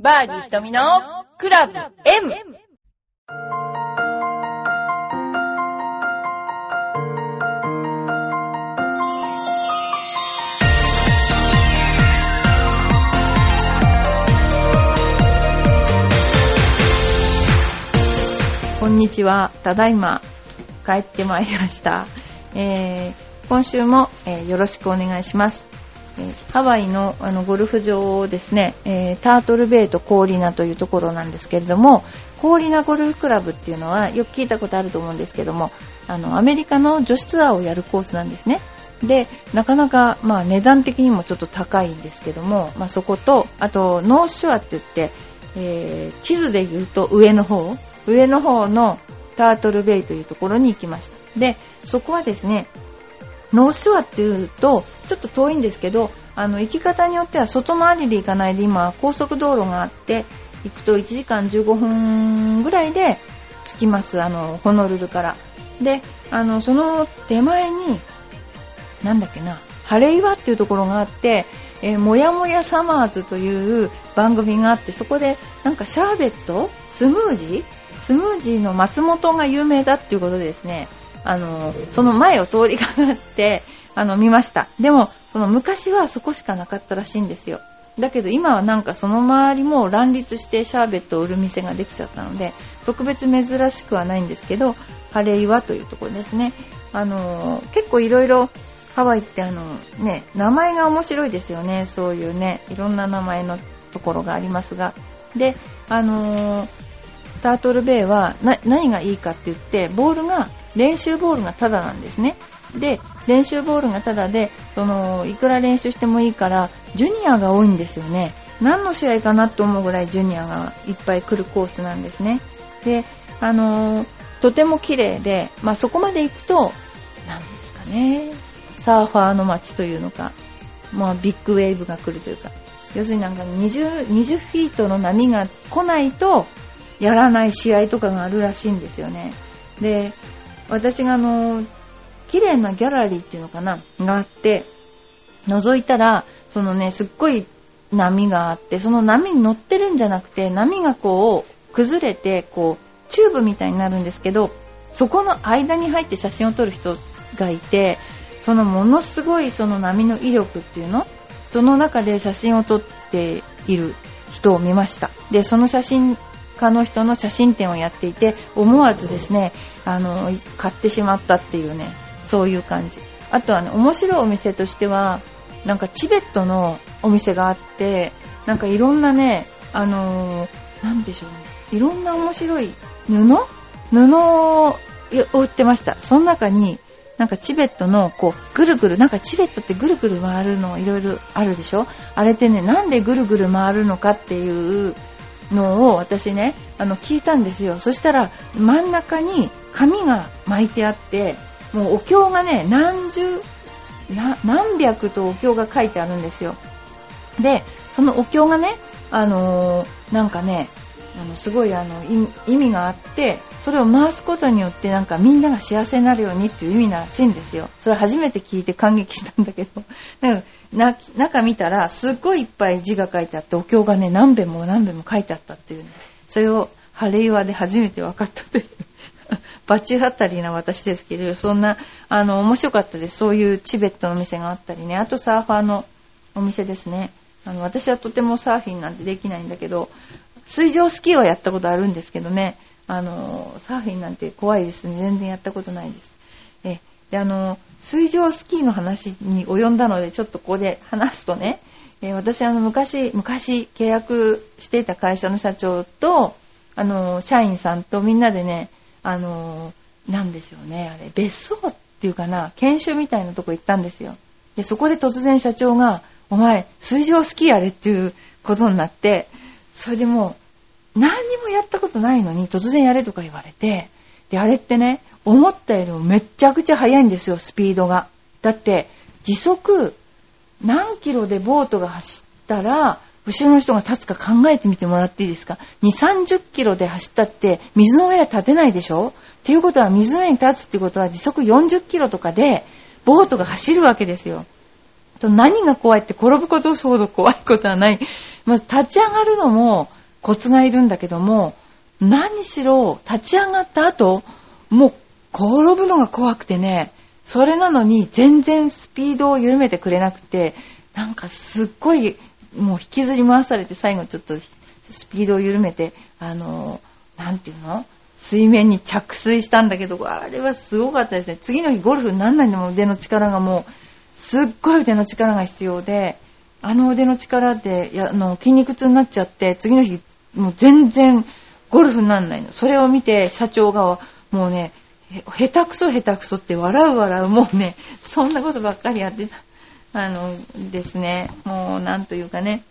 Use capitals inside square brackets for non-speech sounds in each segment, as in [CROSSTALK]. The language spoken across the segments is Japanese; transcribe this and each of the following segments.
バーディー瞳のクラブ M! こんにちは。ただいま帰ってまいりました。えー今週も、えーよろしくお願いします。ハワイのあのゴルフ場ですね、えータートルベイとコーリナというところなんですけれども、コーリナゴルフクラブっていうのはよく聞いたことあると思うんですけども、あのアメリカの女子ツアーをやるコースなんですね。で、なかなか、まあ、値段的にもちょっと高いんですけども、まあ、そこと、あと、ノースショアって言って、えー地図で言うと上の方、上の方のタートルベイというところに行きました。で、そこはですね、ノースショアっていうと、ちょっと遠いんですけど、あの、行き方によっては外回りで行かないで、今、高速道路があって、行くと1時間15分ぐらいで着きます、あの、ホノルルから。で、あの、その手前に、なんだっけな、ハレイワっていうところがあって、えーもやもやサマーズという番組があって、そこでなんかシャーベット？スムージー？スムージーの松本が有名だっていうことでですね、あの、その前を通りかかって、[LAUGHS] あの、見ました。でも、その昔はそこしかなかったらしいんですよ。だけど今はなんかその周りも乱立してシャーベットを売る店ができちゃったので、特別珍しくはないんですけど、ハレイワというところですね。あの、結構いろいろハワイってあのね、名前が面白いですよね。そういうね、いろんな名前のところがありますが。で、あのタートルベイは何がいいかって言って、ボールが、練習ボールがタダなんですね。で、練習ボールがタダで、その、いくら練習してもいいから、ジュニアが多いんですよね。何の試合かなと思うぐらいジュニアがいっぱい来るコースなんですね。で、あのーとても綺麗で、まあそこまで行くと、なんですかね、サーファーの街というのか、まあビッグウェーブが来るというか、要するになんか20、20フィートの波が来ないと、やらない試合とかがあるらしいんですよね。で、私があの、綺麗なギャラリーっていうのかな、があって、覗いたら、そのね、すっごい波があって、その波に乗ってるんじゃなくて、波がこう、崩れて、こう、チューブみたいになるんですけど、そこの間に入って写真を撮る人がいて、そのものすごいその波の威力っていうのその中で写真を撮っている人を見ました。で、その写真家の人の写真展をやっていて、思わずですね、あの、買ってしまったっていうね、そういう感じ。あとはね、面白いお店としては、なんかチベットのお店があって、なんかいろんなね、あのーなんでしょうね、いろんな面白い布？布を売ってました。その中に、なんかチベットのこうぐるぐるなんかチベットってぐるぐる回るのいろいろあるでしょ？あれってねなんでぐるぐる回るのかっていうのを私ねあの聞いたんですよ。そしたら真ん中に紙が巻いてあってもうお経がね何十何百とお経が書いてあるんですよ。でそのお経がねあのーなんかねあのすごいあの意味があってそれを回すことによってなんかみんなが幸せになるようにっていう意味らしいんですよ。それ初めて聞いて感激したんだけど。[LAUGHS] なんか中見たらすっごいいっぱい字が書いてあってお経がね何遍も何遍も書いてあったっていうね。それを晴れ岩で初めて分かったという。[LAUGHS] バチ当たりな私ですけどそんなあの面白かったです。そういうチベットのお店があったりね。あとサーファーのお店ですね。あの私はとてもサーフィンなんてできないんだけど水上スキーはやったことあるんですけどね。あのサーフィンなんて怖いですね。全然やったことないです。えであの水上スキーの話に及んだのでちょっとここで話すとね、え私あの昔昔契約していた会社の社長とあの社員さんとみんなでねあのなんでしょうねあれ別荘っていうかな研修みたいなとこ行ったんですよ。でそこで突然社長が「お前水上スキーやれ」っていうことになってそれでもう何にもやったことないのに突然やれとか言われてであれってね思ったよりもめっちゃくちゃ速いんですよスピードが。だって時速何キロでボートが走ったら後ろの人が立つか考えてみてもらっていいですか。2 3 0キロで走ったって水の上は立てないでしょ。っていうことは水の上に立つってことは時速40キロとかでボートが走るわけですよ。と何が怖いって転ぶことほど怖いことはない。まず立ち上がるのもコツがいるんだけども、何しろ立ち上がった後、もう転ぶのが怖くてね、それなのに全然スピードを緩めてくれなくて、なんかすっごいもう引きずり回されて最後ちょっとスピードを緩めて、あの、なんていうの？水面に着水したんだけど、あれはすごかったですね。次の日ゴルフ何なんでも腕の力がもう、すっごい腕の力が必要で、あの腕の力でやあの筋肉痛になっちゃって、次の日もう全然ゴルフにならないの。それを見て社長がもうね、下手くそ下手くそって笑う笑う、もうね、そんなことばっかりやってた。あのですね、もうなんというかね、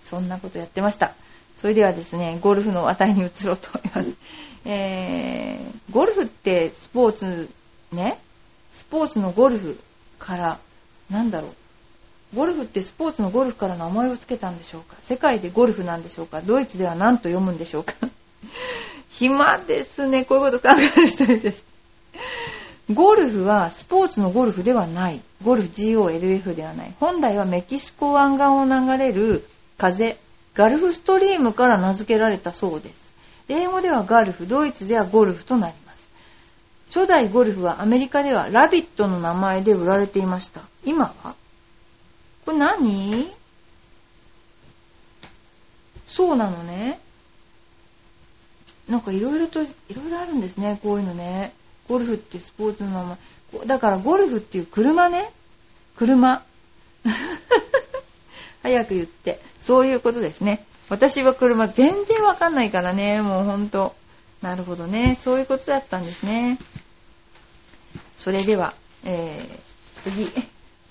そんなことやってました。それではですね、ゴルフの話題に移ろうと思います。えー、ゴルフってスポーツね、スポーツのゴルフから、なんだろう？ゴルフってスポーツのゴルフから名前を付けたんでしょうか？世界でゴルフなんでしょうか？ドイツでは何と読むんでしょうか？[LAUGHS] 暇ですね。こういうこと考える人です。ゴルフはスポーツのゴルフではない。ゴルフ GOLF ではない。本来はメキシコ湾岸を流れる風、ガルフストリームから名付けられたそうです。英語ではガルフ、ドイツではゴルフとなります。初代ゴルフはアメリカではラビットの名前で売られていました。今はこれ何？そうなのね。なんかいろいろと、いろいろあるんですね、こういうのね。ゴルフってスポーツの名前。だからゴルフっていう車ね。車。[LAUGHS] 早く言って。そういうことですね。私は車全然わかんないからね、もうほんと。なるほどね。そういうことだったんですね。それでは、えー、次。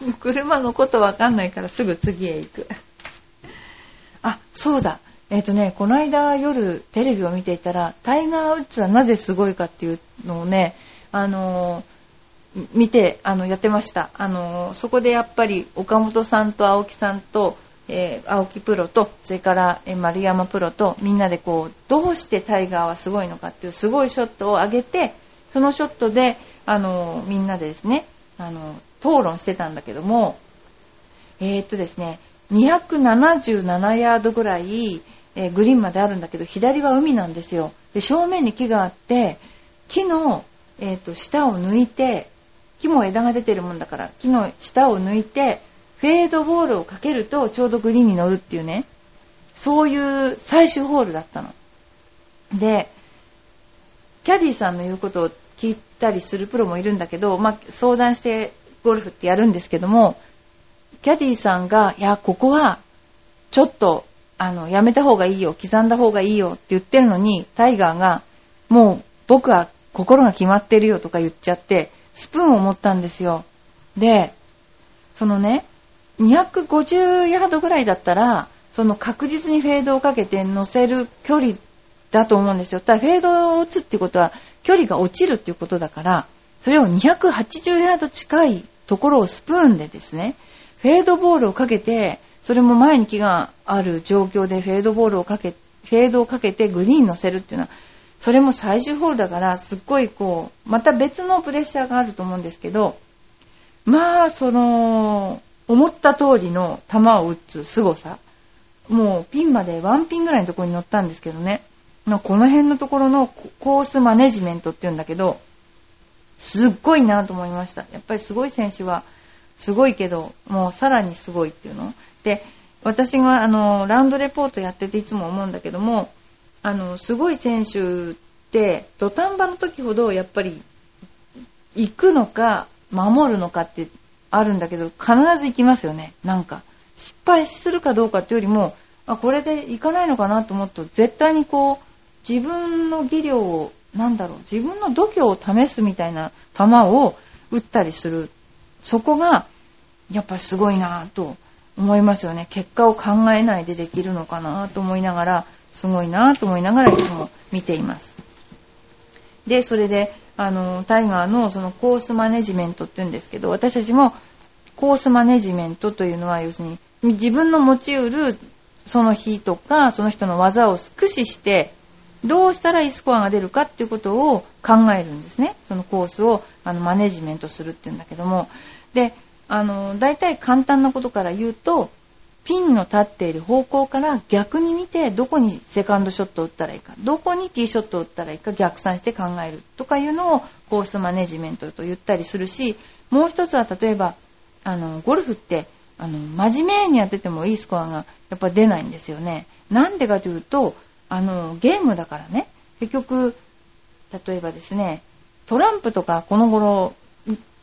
[LAUGHS] 車のことわかんないからすぐ次へ行く。[LAUGHS] あ、そうだ。えっ、ー、とね、この間夜テレビを見ていたら、タイガー・ウッズはなぜすごいかっていうのをね、あのー、見て、あの、やってました。あのー、そこでやっぱり岡本さんと青木さんと、え、青木プロとそれから、え、丸山プロとみんなでこうどうしてタイガーはすごいのかっていうすごいショットを上げてそのショットであのみんなでですねあの討論してたんだけどもえー、っとですね277ヤードぐらい、えー、グリーンまであるんだけど左は海なんですよで正面に木があって木の、えー、っと下を抜いて木も枝が出てるもんだから木の下を抜いてフェードボールをかけるとちょうどグリーンに乗るっていうね、そういう最終ホールだったの。で、キャディーさんの言うことを聞いたりするプロもいるんだけど、まあ、相談してゴルフってやるんですけども、キャディーさんが、いや、ここは、ちょっと、あの、やめた方がいいよ、刻んだ方がいいよって言ってるのに、タイガーが、もう、僕は心が決まってるよとか言っちゃって、スプーンを持ったんですよ。で、そのね、250ヤードぐらいだったら、その確実にフェードをかけて乗せる距離だと思うんですよ。ただフェードを打つってことは距離が落ちるっていうことだから、それを280ヤード近いところをスプーンでですね、フェードボールをかけて、それも前に木がある状況でフェードボールをかけ、フェードをかけてグリーン乗せるっていうのは、それも最終ホールだから、すっごいこう、また別のプレッシャーがあると思うんですけど、まあ、その、思った通りの球を打つ凄さ。もうピンまでワンピンぐらいのところに乗ったんですけどね。この辺のところのコースマネジメントっていうんだけど、すっごいなと思いました。やっぱりすごい選手はすごいけど、もうさらにすごいっていうの？で、私があの、ラウンドレポートやってていつも思うんだけども、あの、すごい選手って、土壇場の時ほどやっぱり行くのか守るのかってあるんだけど、必ず行きますよね。なんか。失敗するかどうかっていうよりも、あ、これで行かないのかなと思うと、絶対にこう、自分の技量を、なんだろう、自分の度胸を試すみたいな球を打ったりする。そこが、やっぱすごいなと思いますよね。結果を考えないでできるのかなと思いながら、すごいなと思いながらいつも見ています。で、それで、あのタイガーのそのコースマネジメントっていうんですけど私たちもコースマネジメントというのは要するに自分の持ちうるその日とかその人の技を駆使してどうしたらいいスコアが出るかっていうことを考えるんですねそのコースをあのマネジメントするっていうんだけどもであの大体簡単なことから言うとピンの立っている方向から逆に見てどこにセカンドショットを打ったらいいかどこにティーショットを打ったらいいか逆算して考えるとかいうのをコースマネジメントと言ったりするしもう一つは例えばあのゴルフってあの真面目にやっててもいいスコアがやっぱ出ないんですよね。なんでかというとあのゲームだからね結局例えばですねトランプとかこの頃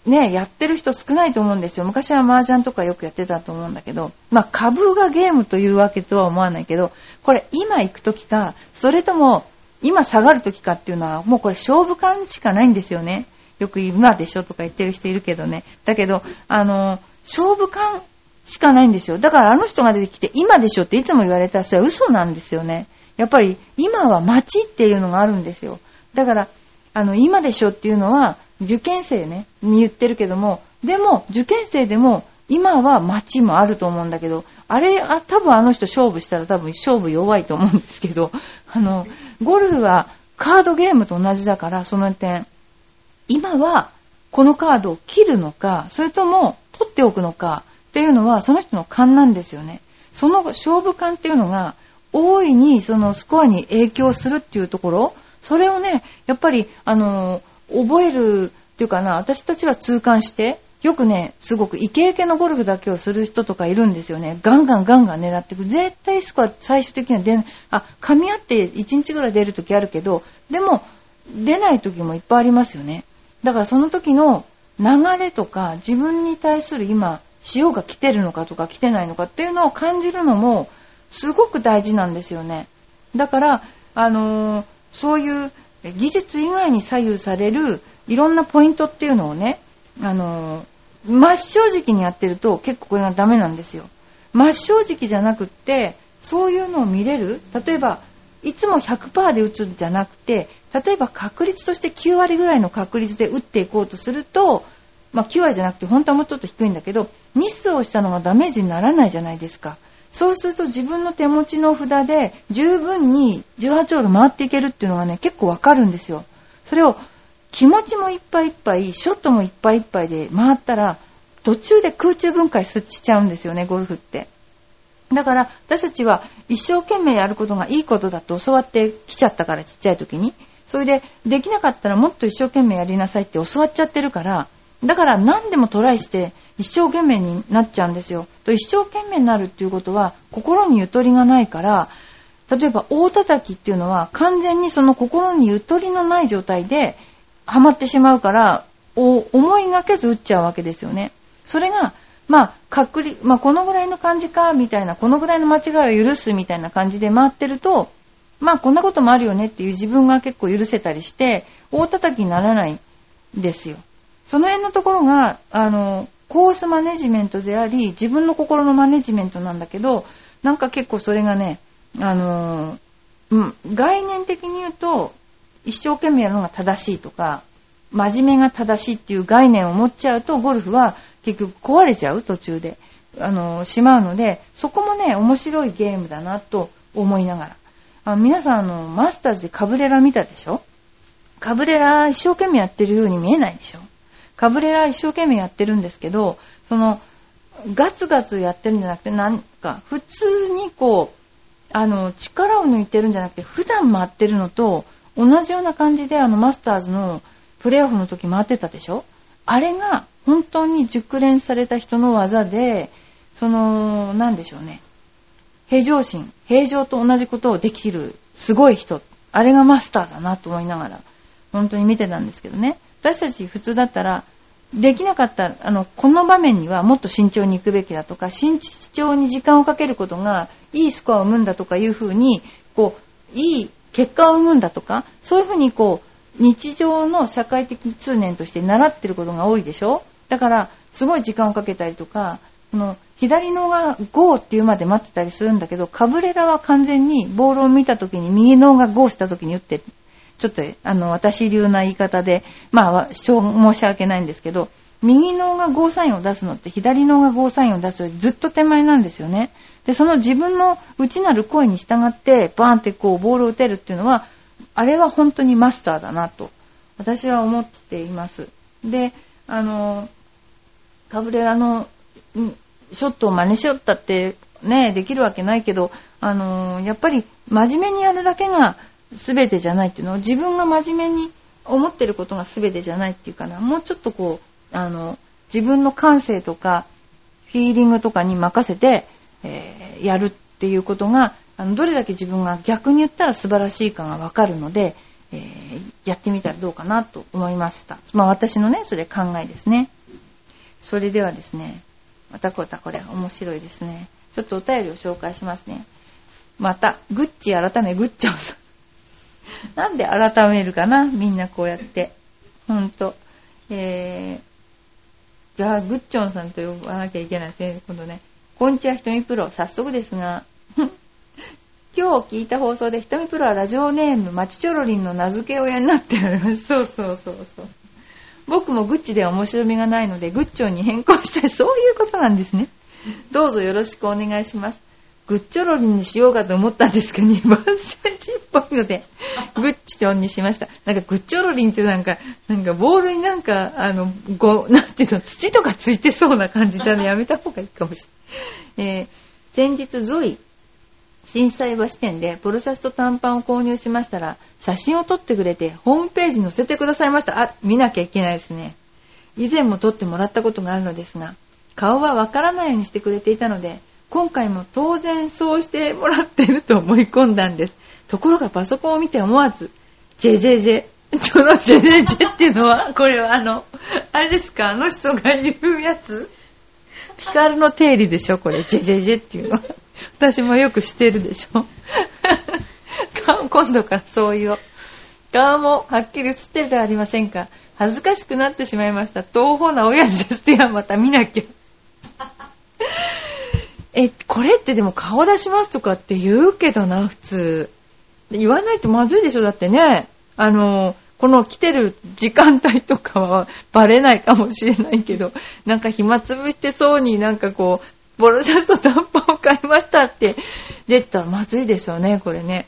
ね、やってる人少ないと思うんですよ。昔は麻雀とかよくやってたと思うんだけど、まあ株がゲームというわけとは思わないけど、これ今行く時か、それとも今下がる時かっていうのはもうこれ勝負感しかないんですよね。よく今でしょとか言ってる人いるけどね。だけど、あの、勝負感しかないんですよ。だからあの人が出てきて今でしょっていつも言われたらそれは嘘なんですよね。やっぱり今は街っていうのがあるんですよ。だから、あの、今でしょっていうのは受験生ね、に言ってるけども、でも受験生でも今は街もあると思うんだけど、あれ、あ多分あの人勝負したら多分勝負弱いと思うんですけど、[LAUGHS] あの、ゴルフはカードゲームと同じだから、その点、今はこのカードを切るのか、それとも取っておくのかっていうのはその人の勘なんですよね。その勝負勘っていうのが大いにそのスコアに影響するっていうところ、それをね、やっぱり、あの、覚えるっていうかな、私たちは痛感して、よくね、すごくイケイケのゴルフだけをする人とかいるんですよね。ガンガンガンガン狙っていく。絶対スコア最終的には出あ、噛み合って1日ぐらい出るときあるけど、でも、出ない時もいっぱいありますよね。だからその時の流れとか自分に対する今潮が来てるのかとか来てないのかっていうのを感じるのもすごく大事なんですよね。だから、あのー、そういう技術以外に左右されるいろんなポイントっていうのをね、あのー、真正直にやってると結構これがダメなんですよ。真っ正直じゃなくって、そういうのを見れる例えば、いつも100%で打つんじゃなくて、例えば確率として9割ぐらいの確率で打っていこうとすると、まあ、9割じゃなくて本当はもうちょっと低いんだけどミスをしたのがダメージにならないじゃないですかそうすると自分の手持ちの札で十分に18ホール回っていけるっていうのがね結構わかるんですよ。それを気持ちもいっぱいいっぱいショットもいっぱいいっぱいで回ったら途中で空中分解しちゃうんですよねゴルフって。だから私たちは一生懸命やることがいいことだと教わってきちゃったからちっちゃい時に。それでできなかったらもっと一生懸命やりなさいって教わっちゃってるからだから何でもトライして一生懸命になっちゃうんですよ。と一生懸命になるっていうことは心にゆとりがないから例えば大叩きっていうのは完全にその心にゆとりのない状態でハマってしまうから思いがけず打っちゃうわけですよね。それがまあ、確率、まあ、このぐらいの感じか、みたいな、このぐらいの間違いを許すみたいな感じで回ってると、まあこんなこともあるよねっていう自分が結構許せたりして、大叩きにならないんですよ。その辺のところが、あの、コースマネジメントであり、自分の心のマネジメントなんだけど、なんか結構それがね、あの、うん、概念的に言うと、一生懸命やるのが正しいとか、真面目が正しいっていう概念を持っちゃうと、ゴルフは結局壊れちゃう途中で、あの、しまうので、そこもね、面白いゲームだなと思いながら。あ皆さんあのマスターズでカブレラ見たでしょ？カブレラ一生懸命やってるように見えないでしょ？カブレラ一生懸命やってるんですけどそのガツガツやってるんじゃなくてなんか普通にこうあの力を抜いてるんじゃなくて普段回ってるのと同じような感じであのマスターズのプレーオフの時回ってたでしょ？あれが本当に熟練された人の技でその何でしょうね。平常心、平常と同じことをできるすごい人、あれがマスターだなと思いながら、本当に見てたんですけどね。私たち普通だったら、できなかった、あの、この場面にはもっと慎重に行くべきだとか、慎重に時間をかけることが、いいスコアを生むんだとかいうふうに、こう、いい結果を生むんだとか、そういうふうにこう、日常の社会的通念として習ってることが多いでしょ？だから、すごい時間をかけたりとか、この左のがゴーっていうまで待ってたりするんだけど、カブレラは完全にボールを見た時に右のがゴーした時に打って、ちょっとあの私流な言い方で、まあ申し訳ないんですけど、右のがゴーサインを出すのって左のがゴーサインを出すよりずっと手前なんですよね。で、その自分の内なる声に従ってバーンってこうボールを打てるっていうのは、あれは本当にマスターだなと私は思っています。で、あの、カブレラのショットを真似しよったってね、できるわけないけど、あの、やっぱり真面目にやるだけが全てじゃないっていうのを自分が真面目に思ってることが全てじゃないっていうかな、もうちょっとこう、あの、自分の感性とか、フィーリングとかに任せて、えー、やるっていうことが、あの、どれだけ自分が逆に言ったら素晴らしいかがわかるので、えー、やってみたらどうかなと思いました。まあ私のね、それ考えですね。それではですね、またこたこれ面白いですね。ちょっとお便りを紹介しますね。また、グッチ改めグッチョンさん。なんで改めるかなみんなこうやって。ほんと。えー、じゃあ、グッチョンさんと呼ばなきゃいけないですね。今度ね。こんにちは、ひとみプロ。早速ですが、[LAUGHS] 今日聞いた放送で、ひとみプロはラジオネーム、まちちょろりんの名付け親になっております。[LAUGHS] そうそうそうそう。僕もグッチでは面白みがないので、グッチョンに変更したい。そういうことなんですね。どうぞよろしくお願いします。グッチョロリンにしようかと思ったんですが、2番センチっぽいので、グッチョンにしました。なんかグッチョロリンってなんか、なんかボールになんか、あの、ご、なんていうの、土とかついてそうな感じなのでやめた方がいいかもしれない。えー、先日ゾイ、震災橋店でポルシャツと短パンを購入しましたら、写真を撮ってくれてホームページに載せてくださいました。あ、見なきゃいけないですね。以前も撮ってもらったことがあるのですが、顔はわからないようにしてくれていたので、今回も当然そうしてもらってると思い込んだんです。ところがパソコンを見て思わず、ジェジェジェ。そのジェジェジェっていうのは、これはあの、あれですか、あの人が言うやつ？ピカルの定理でしょ、これ。ジェジェジェっていうのは。私もよくしてるでしょ。今度からそう言おう。顔もはっきり映ってるではありませんか？恥ずかしくなってしまいました。東方な親父です。ではまた見なきゃ。え、これってでも顔出しますとかって言うけどな、普通。言わないとまずいでしょ、だってね。あの、この来てる時間帯とかはバレないかもしれないけど、なんか暇つぶしてそうになんかこう、ボロシャツと短パンを買いましたって出たらまずいでしょうね、これね。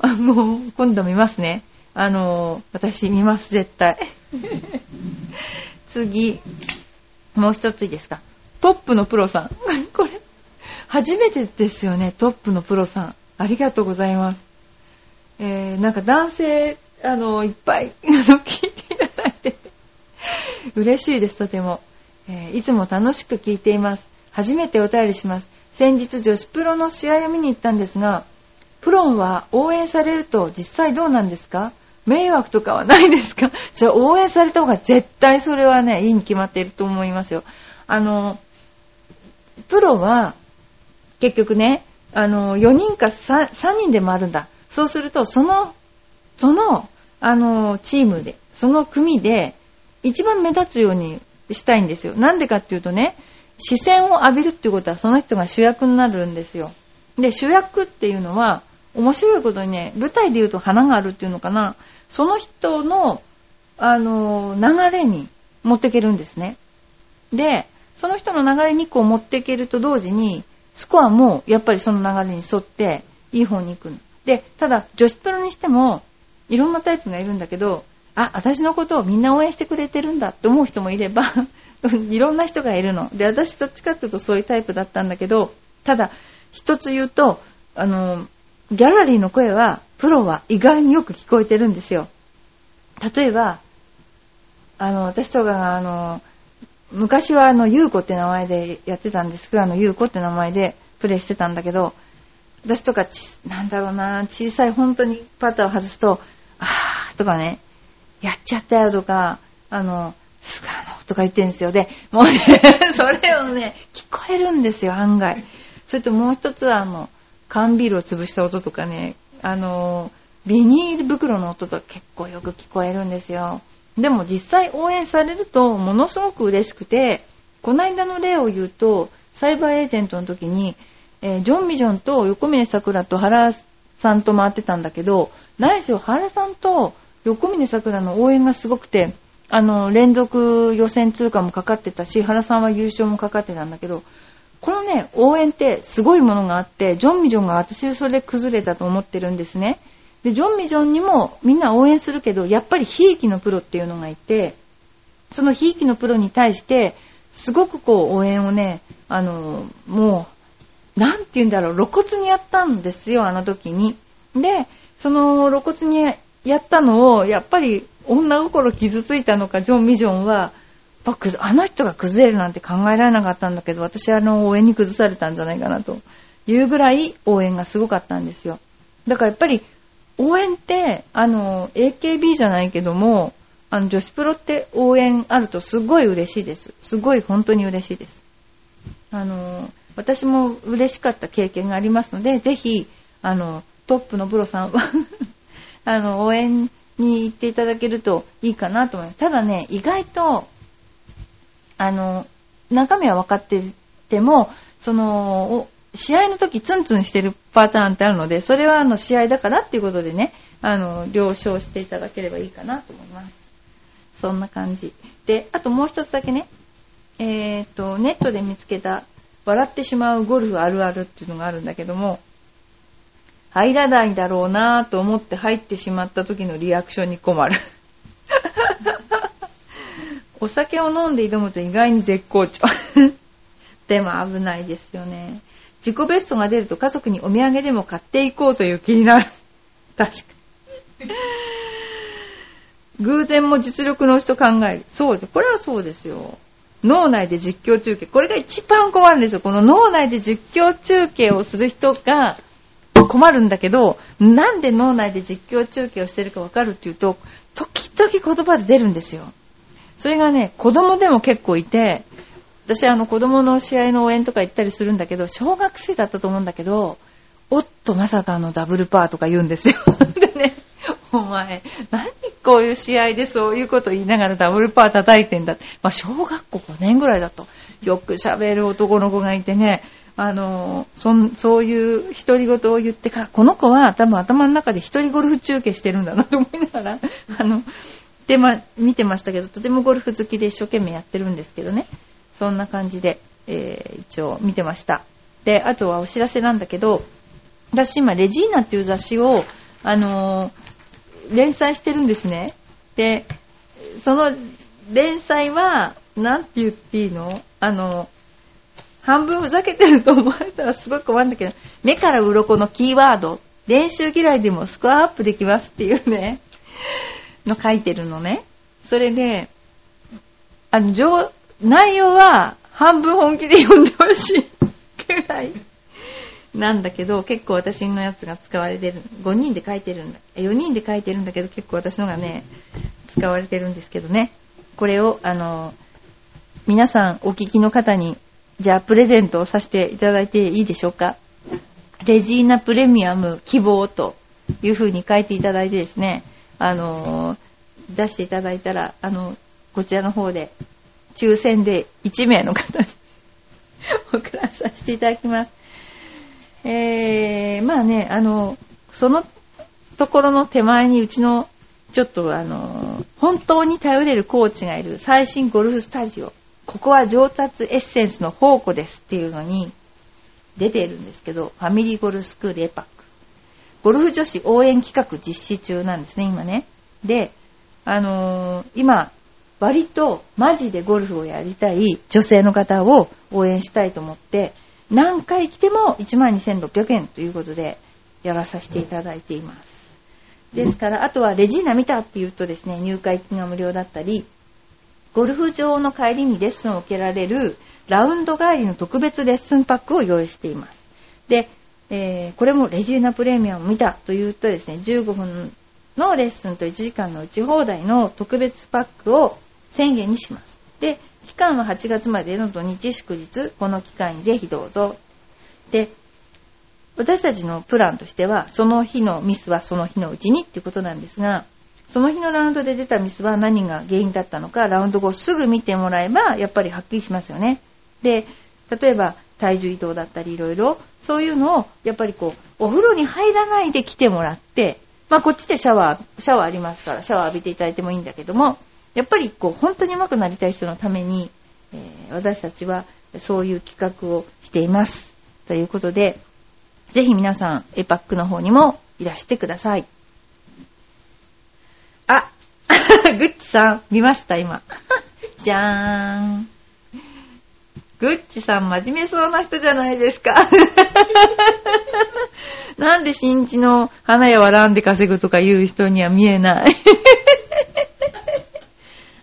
あ、もう、今度見ますね。あの、私見ます、絶対。[LAUGHS] 次、もう一ついいですか？トップのプロさん。これ、初めてですよね、トップのプロさん。ありがとうございます。えー、なんか男性、あの、いっぱい、[LAUGHS] 聞いていただいて、嬉しいです、とても、えー、いつも楽しく聞いています。初めてお便りします。先日女子プロの試合を見に行ったんですが、プロは応援されると実際どうなんですか？迷惑とかはないですか？[LAUGHS] それ応援された方が絶対それはね、いいに決まっていると思いますよ。あの、プロは結局ね、あの、4人か 3, 3人でもあるんだ。そうすると、その、その、あの、チームで、その組で、一番目立つようにしたいんですよ。なんでかっていうとね、視線を浴びるっていうことは、その人が主役になるんですよ。で、主役っていうのは、面白いことにね、舞台で言うと花があるっていうのかな、その人の、あの、流れに持っていけるんですね。で、その人の流れにこう持っていけると同時に、スコアもやっぱりその流れに沿っていい方に行く。で、ただ女子プロにしてもいろんなタイプがいるんだけど、あ、私のことをみんな応援してくれてるんだって思う人もいれば [LAUGHS] いろんな人がいるの。で、私どっちかっていうとそういうタイプだったんだけど、ただ一つ言うと、あの、ギャラリーの声は、プロは意外によく聞こえてるんですよ。例えば、あの、私とかが、あの、昔はあの、ゆうこって名前でやってたんですけど、あの、ゆうこって名前でプレイしてたんだけど、私とかちなんだろうな、小さい本当にパターを外すと、あーとかね、やっちゃったよとか、あの、すがのとか言ってるんですよ。で、もうね、[LAUGHS] それをね、聞こえるんですよ、案外。それともう一つは、あの、缶ビールを潰した音とかね、あの、ビニール袋の音とか結構よく聞こえるんですよ。でも実際応援されるとものすごく嬉しくて、この間の例を言うと、サイバーエージェントの時に、えー、ジョン・ミジョンと横峯さくらと原さんと回ってたんだけど、何しろ原さんと横峯さくらの応援がすごくて、あの、連続予選通過もかかってたし、原さんは優勝もかかってたんだけど、このね、応援ってすごいものがあって、ジョン・ミジョンが私はそれで崩れたと思ってるんですね。で、ジョン・ミジョンにもみんな応援するけど、やっぱりひいきのプロっていうのがいて、そのひいきのプロに対して、すごくこう応援をね、あの、もなんて言うんだろう、露骨にやったんですよ、あの時に。で、その露骨にやったのを、やっぱり女心傷ついたのか、ジョン・ミジョンは、あの人が崩れるなんて考えられなかったんだけど、私あの応援に崩されたんじゃないかなというぐらい応援がすごかったんですよ。だからやっぱり応援って、あの、AKB じゃないけども、あの女子プロって応援あるとすごい嬉しいです。すごい本当に嬉しいです。あの、私も嬉しかった経験がありますので、ぜひ、あの、トップのブロさんは [LAUGHS] あの、応援に行っていただけるといいかなと思います。ただね、意外と、あの、中身は分かってても、その、試合の時ツンツンしてるパターンってあるので、それはあの試合だからっていうことでね、あの、了承していただければいいかなと思います。そんな感じ。で、あともう一つだけね、えっ、ー、と、ネットで見つけた、笑ってしまうゴルフあるあるっていうのがあるんだけども、入らないだろうなと思って入ってしまった時のリアクションに困る。[LAUGHS] お酒を飲んで挑むと意外に絶好調。[LAUGHS] でも危ないですよね。自己ベストが出ると家族にお土産でも買っていこうという気になる。[LAUGHS] 確かに。偶然も実力の人考える。そうです。これはそうですよ。脳内で実況中継。これが一番困るんですよ。この脳内で実況中継をする人が困るんだけど、なんで脳内で実況中継をしてるかわかるっていうと、時々言葉で出るんですよ。それがね、子供でも結構いて、私あの子供の試合の応援とか行ったりするんだけど、小学生だったと思うんだけど、おっとまさかのダブルパーとか言うんですよ。[LAUGHS] でね、お前、何こういう試合でそういうこと言いながらダブルパー叩いてんだって。まあ、小学校5年ぐらいだと、よく喋る男の子がいてね、あのそそういう独り言を言ってから、この子は多分頭の中で一人ゴルフ中継してるんだなと思いながら、[LAUGHS] あの、で、ま、見てましたけど、とてもゴルフ好きで一生懸命やってるんですけどね。そんな感じで、えー、一応見てました。で、あとはお知らせなんだけど、私今、レジーナっていう雑誌を、あのー、連載してるんですね。で、その連載は、なんて言っていいの？あの、半分ふざけてると思われたらすごく困るんだけど、目から鱗のキーワード、練習嫌いでもスコアアップできますっていうね、の書いてるのね。それで、あの、内容は半分本気で読んでほしいくらいなんだけど、結構私のやつが使われてる。5人で書いてるんだ。4人で書いてるんだけど、結構私のがね、使われてるんですけどね。これを、あの、皆さんお聞きの方に、じゃあプレゼントをさせていただいていいでしょうか。レジーナプレミアム希望という風に書いていただいてですね、あの、出していただいたら、あの、こちらの方で抽選で1名の方に送らさせていただきます。えー、まあね、あの、そのところの手前にうちの、ちょっとあの、本当に頼れるコーチがいる最新ゴルフスタジオ。ここは上達エッセンスの宝庫ですっていうのに出ているんですけど、ファミリーゴルフスクールエパック。ゴルフ女子応援企画実施中なんですね、今ね。で、あのー、今、割とマジでゴルフをやりたい女性の方を応援したいと思って、何回来ても1万2600円ということでやらさせていただいています。ですから、あとはレジーナ見たって言うとですね、入会金が無料だったり、ゴルフ場の帰りにレッスンを受けられるラウンド帰りの特別レッスンパックを用意しています。で、えー、これもレジーナプレミアム見たというとですね、15分のレッスンと1時間の打ち放題の特別パックを1000円にします。で、期間は8月までの土日祝日、この期間にぜひどうぞ。で、私たちのプランとしては、その日のミスはその日のうちにっていうことなんですが、その日のラウンドで出たミスは何が原因だったのか、ラウンド後すぐ見てもらえば、やっぱりはっきりしますよね。で、例えば体重移動だったりいろいろ、そういうのを、やっぱりこう、お風呂に入らないで来てもらって、まあこっちでシャワー、シャワーありますから、シャワー浴びていただいてもいいんだけども、やっぱりこう本当に上手くなりたい人のために、えー、私たちはそういう企画をしています。ということで、ぜひ皆さん、エパックの方にもいらしてください。あ、[LAUGHS] グッチさん、見ました、今。[LAUGHS] じゃーん。グッチさん真面目そうな人じゃないですか。[LAUGHS] なんで新地の花屋はランで稼ぐとか言う人には見えない。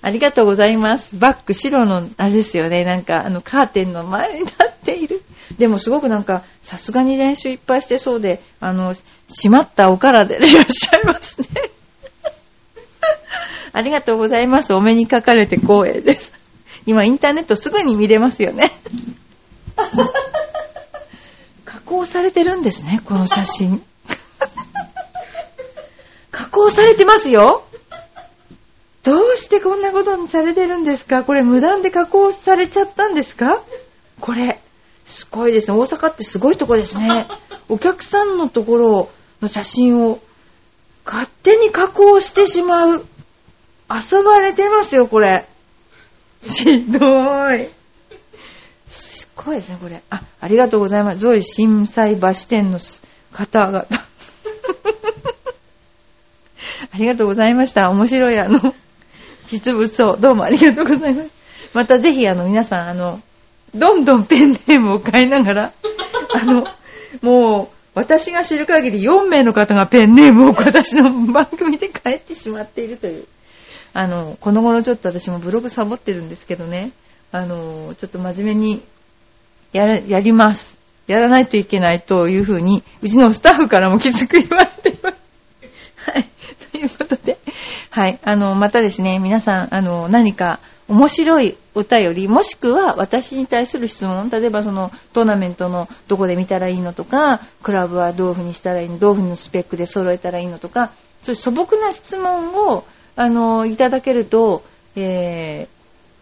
ありがとうございます。バック白の、あれですよね。なんか、あの、カーテンの前に立っている。でもすごくなんか、さすがに練習いっぱいしてそうで、あの、閉まったおからでいらっしゃいますね。[LAUGHS] ありがとうございます。お目にかかれて光栄です。今インターネットすぐに見れますよね。[LAUGHS] 加工されてるんですね、この写真。[LAUGHS] 加工されてますよ。どうしてこんなことにされてるんですか？これ無断で加工されちゃったんですか？これ、すごいですね。大阪ってすごいとこですね。[LAUGHS] お客さんのところの写真を勝手に加工してしまう。遊ばれてますよ、これ。ひどい。すっごいですね、これ。あ、ありがとうございます。ゾイ震災橋店の方々。[LAUGHS] ありがとうございました。面白い、あの、実物を、どうもありがとうございます。またぜひ、あの、皆さん、あの、どんどんペンネームを変えながら、[LAUGHS] あの、もう、私が知る限り4名の方がペンネームを私の番組で変えてしまっているという。あの、この頃ちょっと私もブログサボってるんですけどね、あの、ちょっと真面目にやる、やります。やらないといけないというふうに、うちのスタッフからもきつく言われています。はい。ということで、はい。あの、またですね、皆さん、あの、何か面白いお便り、もしくは私に対する質問、例えばそのトーナメントのどこで見たらいいのとか、クラブはどういうふうにしたらいいの、どういうふうのスペックで揃えたらいいのとか、そういう素朴な質問を、あの、いただけると、え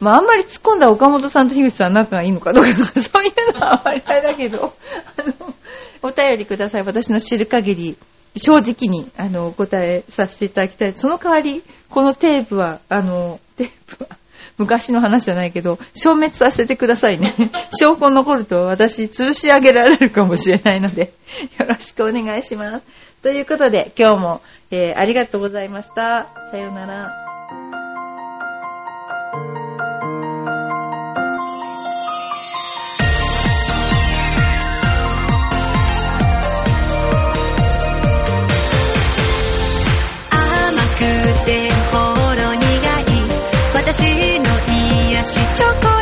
ー、まあ、あんまり突っ込んだ岡本さんと樋口さん仲がいいのかどうかとか、[LAUGHS] そういうのはあんまりあれだけど、あの、お便りください。私の知る限り、正直にあのお答えさせていただきたい。その代わりこのテープはあの [LAUGHS] テープは昔の話じゃないけど消滅させてくださいね。[LAUGHS] 証拠残ると私吊るし上げられるかもしれないのでよろしくお願いします。ということで今日も、えー、ありがとうございました。さようなら。菓子チョコレート